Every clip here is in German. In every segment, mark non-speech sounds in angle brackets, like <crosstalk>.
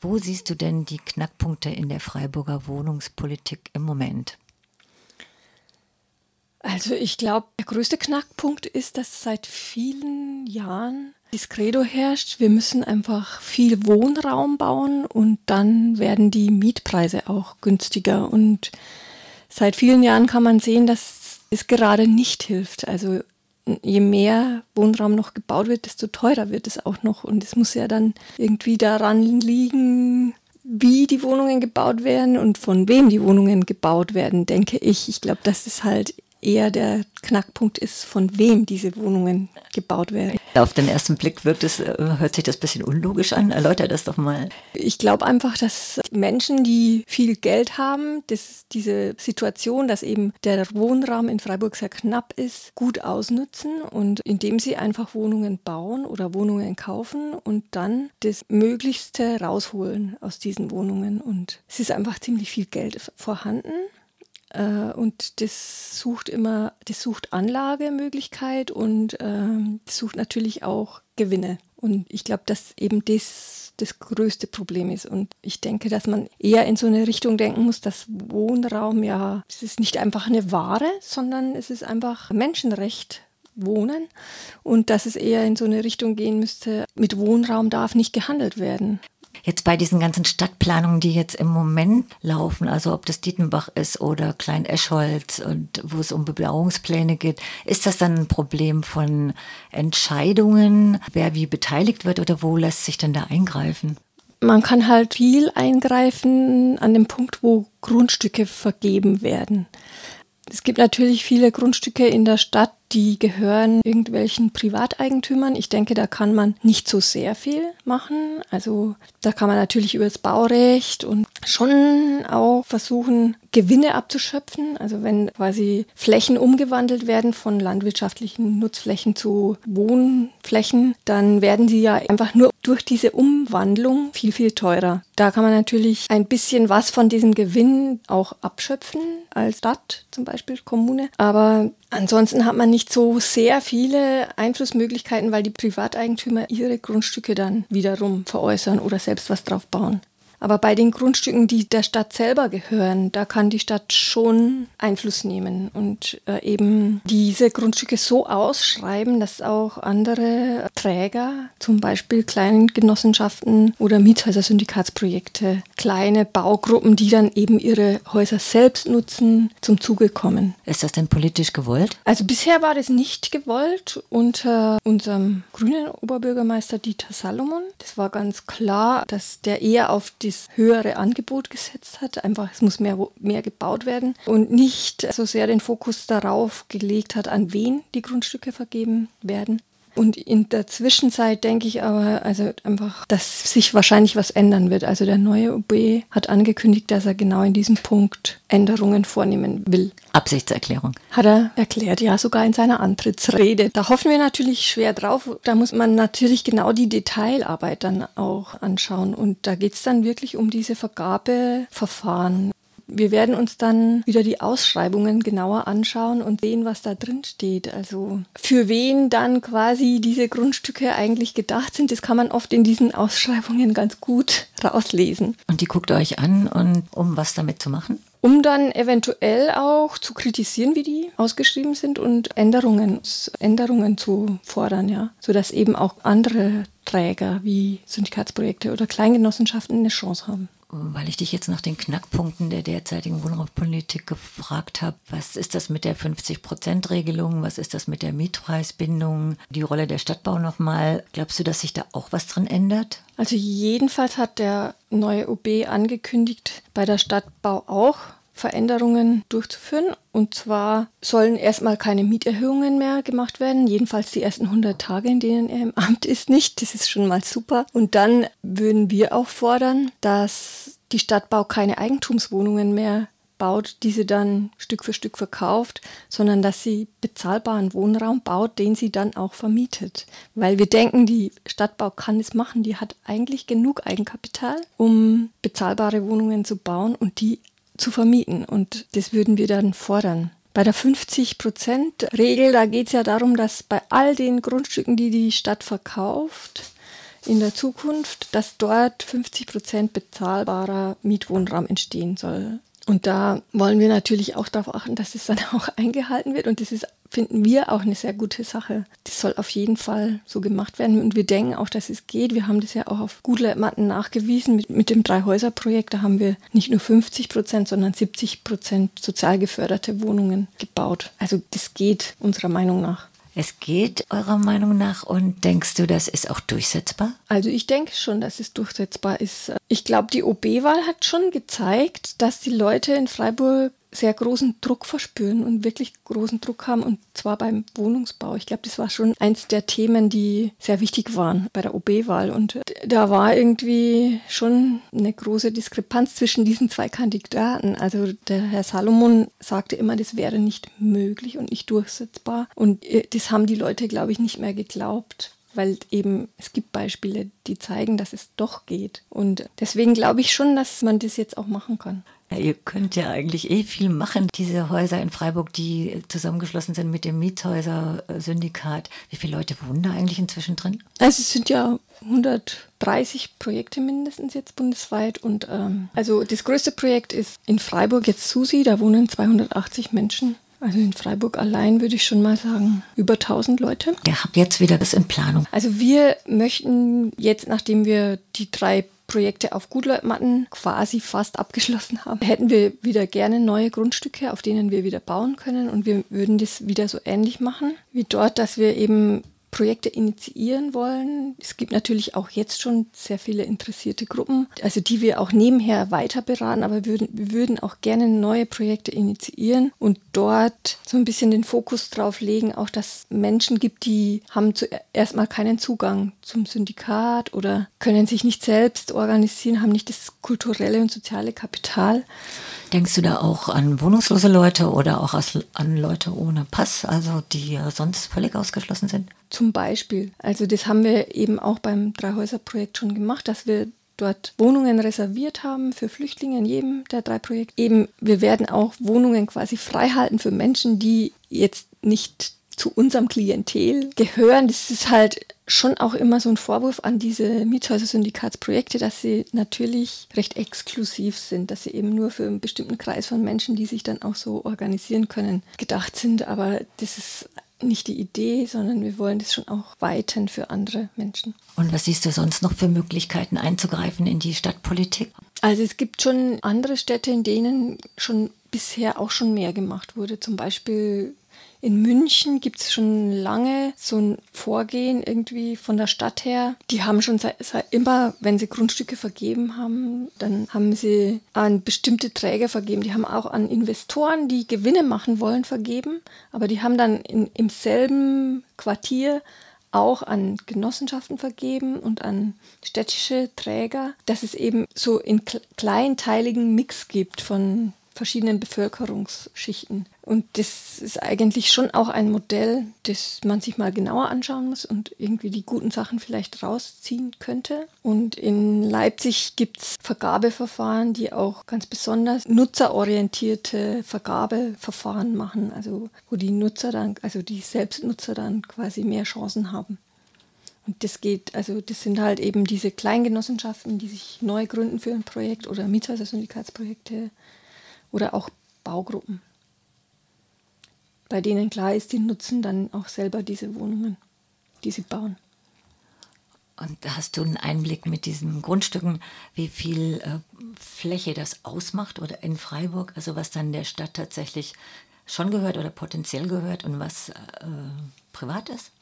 Wo siehst du denn die Knackpunkte in der Freiburger Wohnungspolitik im Moment? Also ich glaube, der größte Knackpunkt ist, dass seit vielen Jahren das Credo herrscht, wir müssen einfach viel Wohnraum bauen und dann werden die Mietpreise auch günstiger. Und seit vielen Jahren kann man sehen, dass es gerade nicht hilft. Also je mehr Wohnraum noch gebaut wird, desto teurer wird es auch noch. Und es muss ja dann irgendwie daran liegen, wie die Wohnungen gebaut werden und von wem die Wohnungen gebaut werden, denke ich. Ich glaube, das ist halt eher der Knackpunkt ist, von wem diese Wohnungen gebaut werden. Auf den ersten Blick wirkt es, äh, hört sich das ein bisschen unlogisch an. Erläuter das doch mal. Ich glaube einfach, dass Menschen, die viel Geld haben, dass diese Situation, dass eben der Wohnraum in Freiburg sehr knapp ist, gut ausnutzen und indem sie einfach Wohnungen bauen oder Wohnungen kaufen und dann das Möglichste rausholen aus diesen Wohnungen. Und es ist einfach ziemlich viel Geld vorhanden. Äh, und das sucht immer, das sucht Anlagemöglichkeit und ähm, sucht natürlich auch Gewinne. Und ich glaube, dass eben das das größte Problem ist. Und ich denke, dass man eher in so eine Richtung denken muss, dass Wohnraum ja, es ist nicht einfach eine Ware, sondern es ist einfach Menschenrecht, Wohnen und dass es eher in so eine Richtung gehen müsste, mit Wohnraum darf nicht gehandelt werden. Jetzt bei diesen ganzen Stadtplanungen, die jetzt im Moment laufen, also ob das Dietenbach ist oder Klein-Eschholz und wo es um Bebauungspläne geht, ist das dann ein Problem von Entscheidungen, wer wie beteiligt wird oder wo lässt sich denn da eingreifen? Man kann halt viel eingreifen an dem Punkt, wo Grundstücke vergeben werden. Es gibt natürlich viele Grundstücke in der Stadt, die gehören irgendwelchen Privateigentümern. Ich denke, da kann man nicht so sehr viel machen. Also da kann man natürlich über das Baurecht und schon auch versuchen, Gewinne abzuschöpfen. Also wenn quasi Flächen umgewandelt werden von landwirtschaftlichen Nutzflächen zu Wohnflächen, dann werden sie ja einfach nur durch diese Umwandlung viel, viel teurer. Da kann man natürlich ein bisschen was von diesem Gewinn auch abschöpfen als Stadt, zum Beispiel Kommune. Aber ansonsten hat man nicht so sehr viele Einflussmöglichkeiten, weil die Privateigentümer ihre Grundstücke dann wiederum veräußern oder selbst was drauf bauen. Aber bei den Grundstücken, die der Stadt selber gehören, da kann die Stadt schon Einfluss nehmen und äh, eben diese Grundstücke so ausschreiben, dass auch andere Träger, zum Beispiel Kleingenossenschaften oder Miethäuser-Syndikatsprojekte, kleine Baugruppen, die dann eben ihre Häuser selbst nutzen, zum Zuge kommen. Ist das denn politisch gewollt? Also bisher war das nicht gewollt unter unserem grünen Oberbürgermeister Dieter Salomon. Das war ganz klar, dass der eher auf die das höhere Angebot gesetzt hat. Einfach, es muss mehr, mehr gebaut werden und nicht so sehr den Fokus darauf gelegt hat, an wen die Grundstücke vergeben werden. Und in der Zwischenzeit denke ich aber, also einfach, dass sich wahrscheinlich was ändern wird. Also der neue OB hat angekündigt, dass er genau in diesem Punkt Änderungen vornehmen will. Absichtserklärung. Hat er erklärt, ja, sogar in seiner Antrittsrede. Da hoffen wir natürlich schwer drauf. Da muss man natürlich genau die Detailarbeit dann auch anschauen. Und da geht es dann wirklich um diese Vergabeverfahren. Wir werden uns dann wieder die Ausschreibungen genauer anschauen und sehen, was da drin steht. Also für wen dann quasi diese Grundstücke eigentlich gedacht sind, das kann man oft in diesen Ausschreibungen ganz gut rauslesen. Und die guckt euch an, und, um was damit zu machen? um dann eventuell auch zu kritisieren, wie die ausgeschrieben sind und Änderungen, Änderungen zu fordern, ja, sodass eben auch andere Träger wie Syndikatsprojekte oder Kleingenossenschaften eine Chance haben weil ich dich jetzt nach den Knackpunkten der derzeitigen Wohnraumpolitik gefragt habe. Was ist das mit der 50-Prozent-Regelung? Was ist das mit der Mietpreisbindung? Die Rolle der Stadtbau nochmal. Glaubst du, dass sich da auch was dran ändert? Also jedenfalls hat der neue OB angekündigt, bei der Stadtbau auch Veränderungen durchzuführen. Und zwar sollen erstmal keine Mieterhöhungen mehr gemacht werden, jedenfalls die ersten 100 Tage, in denen er im Amt ist, nicht. Das ist schon mal super. Und dann würden wir auch fordern, dass die Stadtbau keine Eigentumswohnungen mehr baut, diese dann Stück für Stück verkauft, sondern dass sie bezahlbaren Wohnraum baut, den sie dann auch vermietet. Weil wir denken, die Stadtbau kann es machen, die hat eigentlich genug Eigenkapital, um bezahlbare Wohnungen zu bauen und die zu vermieten. Und das würden wir dann fordern. Bei der 50-Prozent-Regel, da geht es ja darum, dass bei all den Grundstücken, die die Stadt verkauft, in der Zukunft, dass dort 50 Prozent bezahlbarer Mietwohnraum entstehen soll. Und da wollen wir natürlich auch darauf achten, dass es dann <laughs> auch eingehalten wird. Und das ist, finden wir auch eine sehr gute Sache. Das soll auf jeden Fall so gemacht werden. Und wir denken auch, dass es geht. Wir haben das ja auch auf Goodlab-Matten nachgewiesen. Mit, mit dem Drei-Häuser-Projekt, da haben wir nicht nur 50 Prozent, sondern 70 Prozent sozial geförderte Wohnungen gebaut. Also das geht unserer Meinung nach. Es geht eurer Meinung nach und denkst du, das ist auch durchsetzbar? Also ich denke schon, dass es durchsetzbar ist. Ich glaube, die OB-Wahl hat schon gezeigt, dass die Leute in Freiburg sehr großen Druck verspüren und wirklich großen Druck haben und zwar beim Wohnungsbau. Ich glaube, das war schon eins der Themen, die sehr wichtig waren bei der OB-Wahl und da war irgendwie schon eine große Diskrepanz zwischen diesen zwei Kandidaten. Also der Herr Salomon sagte immer, das wäre nicht möglich und nicht durchsetzbar und äh, das haben die Leute, glaube ich, nicht mehr geglaubt weil eben es gibt Beispiele, die zeigen, dass es doch geht. Und deswegen glaube ich schon, dass man das jetzt auch machen kann. Ihr könnt ja eigentlich eh viel machen. Diese Häuser in Freiburg, die zusammengeschlossen sind mit dem Miethäuser-Syndikat. Wie viele Leute wohnen da eigentlich inzwischen drin? Also es sind ja 130 Projekte mindestens jetzt bundesweit. Und ähm, also das größte Projekt ist in Freiburg jetzt Susi, da wohnen 280 Menschen. Also in Freiburg allein würde ich schon mal sagen, über 1000 Leute. Ihr habt jetzt wieder das in Planung. Also wir möchten jetzt, nachdem wir die drei Projekte auf Gutleutmatten quasi fast abgeschlossen haben, hätten wir wieder gerne neue Grundstücke, auf denen wir wieder bauen können. Und wir würden das wieder so ähnlich machen wie dort, dass wir eben Projekte initiieren wollen. Es gibt natürlich auch jetzt schon sehr viele interessierte Gruppen, also die wir auch nebenher weiter beraten, aber wir würden, wir würden auch gerne neue Projekte initiieren und dort so ein bisschen den Fokus drauf legen, auch dass Menschen gibt, die haben zuerst mal keinen Zugang zum Syndikat oder können sich nicht selbst organisieren, haben nicht das kulturelle und soziale Kapital. Denkst du da auch an wohnungslose Leute oder auch an Leute ohne Pass, also die sonst völlig ausgeschlossen sind? Zum Beispiel. Also das haben wir eben auch beim Dreihäuser-Projekt schon gemacht, dass wir dort Wohnungen reserviert haben für Flüchtlinge in jedem der drei Projekte. Eben, wir werden auch Wohnungen quasi freihalten für Menschen, die jetzt nicht zu unserem Klientel gehören. Das ist halt schon auch immer so ein Vorwurf an diese Mietshäuser-Syndikatsprojekte, dass sie natürlich recht exklusiv sind, dass sie eben nur für einen bestimmten Kreis von Menschen, die sich dann auch so organisieren können, gedacht sind. Aber das ist nicht die Idee, sondern wir wollen das schon auch weiten für andere Menschen. Und was siehst du sonst noch für Möglichkeiten einzugreifen in die Stadtpolitik? Also es gibt schon andere Städte, in denen schon bisher auch schon mehr gemacht wurde. Zum Beispiel in München gibt es schon lange so ein Vorgehen irgendwie von der Stadt her. Die haben schon seit, seit immer, wenn sie Grundstücke vergeben haben, dann haben sie an bestimmte Träger vergeben. Die haben auch an Investoren, die Gewinne machen wollen, vergeben. Aber die haben dann in, im selben Quartier auch an Genossenschaften vergeben und an städtische Träger, dass es eben so in kleinteiligen Mix gibt von verschiedenen Bevölkerungsschichten. Und das ist eigentlich schon auch ein Modell, das man sich mal genauer anschauen muss und irgendwie die guten Sachen vielleicht rausziehen könnte. Und in Leipzig gibt es Vergabeverfahren, die auch ganz besonders nutzerorientierte Vergabeverfahren machen, also wo die Nutzer dann, also die Selbstnutzer dann quasi mehr Chancen haben. Und das geht, also das sind halt eben diese Kleingenossenschaften, die sich neu gründen für ein Projekt oder Mietshäuser-Syndikatsprojekte oder auch Baugruppen, bei denen klar ist, die nutzen dann auch selber diese Wohnungen, die sie bauen. Und hast du einen Einblick mit diesen Grundstücken, wie viel äh, Fläche das ausmacht oder in Freiburg, also was dann der Stadt tatsächlich schon gehört oder potenziell gehört und was äh, privat ist?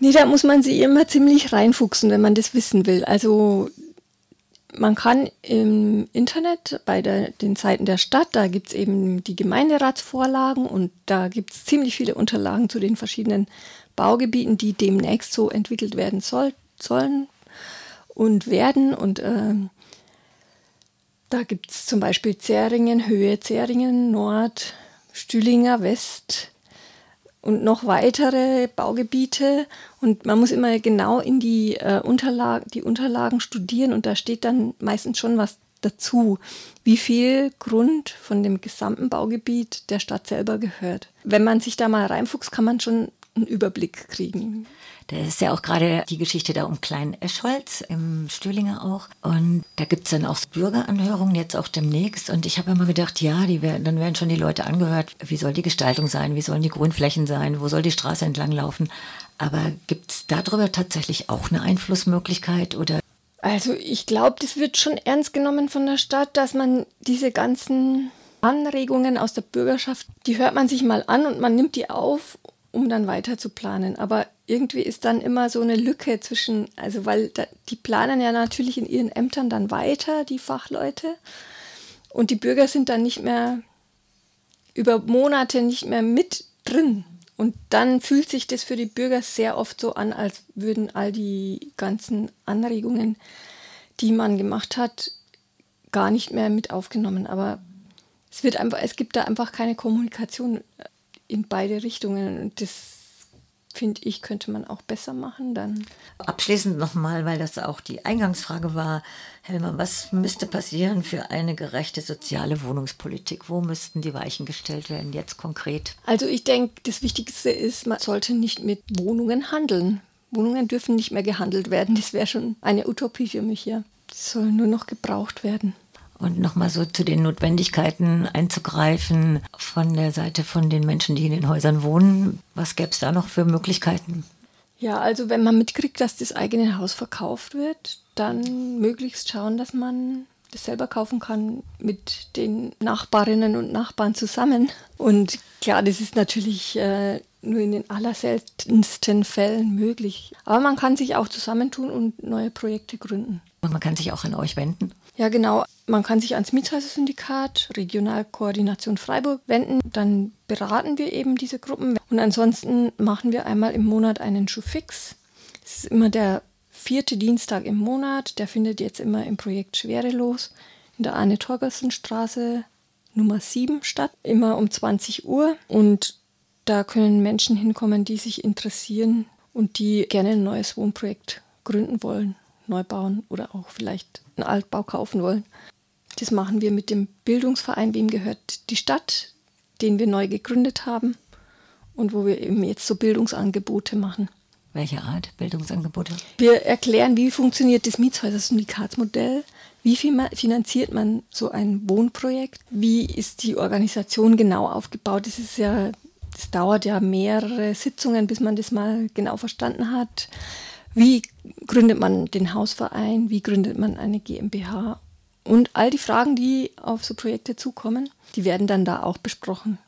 Nee, da muss man sich immer ziemlich reinfuchsen, wenn man das wissen will. Also man kann im Internet bei der, den Seiten der Stadt, da gibt es eben die Gemeinderatsvorlagen und da gibt es ziemlich viele Unterlagen zu den verschiedenen Baugebieten, die demnächst so entwickelt werden soll, sollen und werden. Und äh, da gibt es zum Beispiel Zähringen, Höhe Zähringen, Nord, Stühlinger, West, und noch weitere Baugebiete. Und man muss immer genau in die, äh, Unterlagen, die Unterlagen studieren und da steht dann meistens schon was dazu, wie viel Grund von dem gesamten Baugebiet der Stadt selber gehört. Wenn man sich da mal reinfuchst, kann man schon einen Überblick kriegen. Da ist ja auch gerade die Geschichte da um Klein Eschholz im Stühlinger auch. Und da gibt es dann auch Bürgeranhörungen jetzt auch demnächst. Und ich habe immer gedacht, ja, die werden, dann werden schon die Leute angehört, wie soll die Gestaltung sein, wie sollen die Grünflächen sein, wo soll die Straße entlang laufen. Aber gibt es darüber tatsächlich auch eine Einflussmöglichkeit oder also ich glaube, das wird schon ernst genommen von der Stadt, dass man diese ganzen Anregungen aus der Bürgerschaft, die hört man sich mal an und man nimmt die auf, um dann weiter zu planen. Aber irgendwie ist dann immer so eine Lücke zwischen, also weil da, die planen ja natürlich in ihren Ämtern dann weiter, die Fachleute, und die Bürger sind dann nicht mehr über Monate nicht mehr mit drin. Und dann fühlt sich das für die Bürger sehr oft so an, als würden all die ganzen Anregungen, die man gemacht hat, gar nicht mehr mit aufgenommen. Aber es wird einfach, es gibt da einfach keine Kommunikation in beide Richtungen. Und das finde ich, könnte man auch besser machen dann. Abschließend nochmal, weil das auch die Eingangsfrage war, Helma, was müsste passieren für eine gerechte soziale Wohnungspolitik? Wo müssten die Weichen gestellt werden, jetzt konkret? Also ich denke, das Wichtigste ist, man sollte nicht mit Wohnungen handeln. Wohnungen dürfen nicht mehr gehandelt werden. Das wäre schon eine Utopie für mich, ja. Das soll nur noch gebraucht werden und nochmal so zu den Notwendigkeiten einzugreifen von der Seite von den Menschen, die in den Häusern wohnen. Was gäbe es da noch für Möglichkeiten? Ja, also wenn man mitkriegt, dass das eigene Haus verkauft wird, dann möglichst schauen, dass man das selber kaufen kann mit den Nachbarinnen und Nachbarn zusammen. Und klar, das ist natürlich äh, nur in den allerseltensten Fällen möglich. Aber man kann sich auch zusammentun und neue Projekte gründen. Und man kann sich auch an euch wenden? Ja, genau. Man kann sich ans Mietshäuser-Syndikat, Regionalkoordination Freiburg wenden. Dann beraten wir eben diese Gruppen. Und ansonsten machen wir einmal im Monat einen Schuhfix. Es ist immer der vierte Dienstag im Monat. Der findet jetzt immer im Projekt Schwerelos in der Arne-Torgersen-Straße Nummer 7 statt. Immer um 20 Uhr. Und da können Menschen hinkommen, die sich interessieren und die gerne ein neues Wohnprojekt gründen wollen, neu bauen oder auch vielleicht einen Altbau kaufen wollen. Das machen wir mit dem Bildungsverein, wem gehört die Stadt, den wir neu gegründet haben und wo wir eben jetzt so Bildungsangebote machen. Welche Art Bildungsangebote? Wir erklären, wie funktioniert das Mietshäuser-Syndikatsmodell, wie finanziert man so ein Wohnprojekt, wie ist die Organisation genau aufgebaut. Das ist ja, das dauert ja mehrere Sitzungen, bis man das mal genau verstanden hat. Wie gründet man den Hausverein? Wie gründet man eine GmbH? Und all die Fragen, die auf so Projekte zukommen, die werden dann da auch besprochen.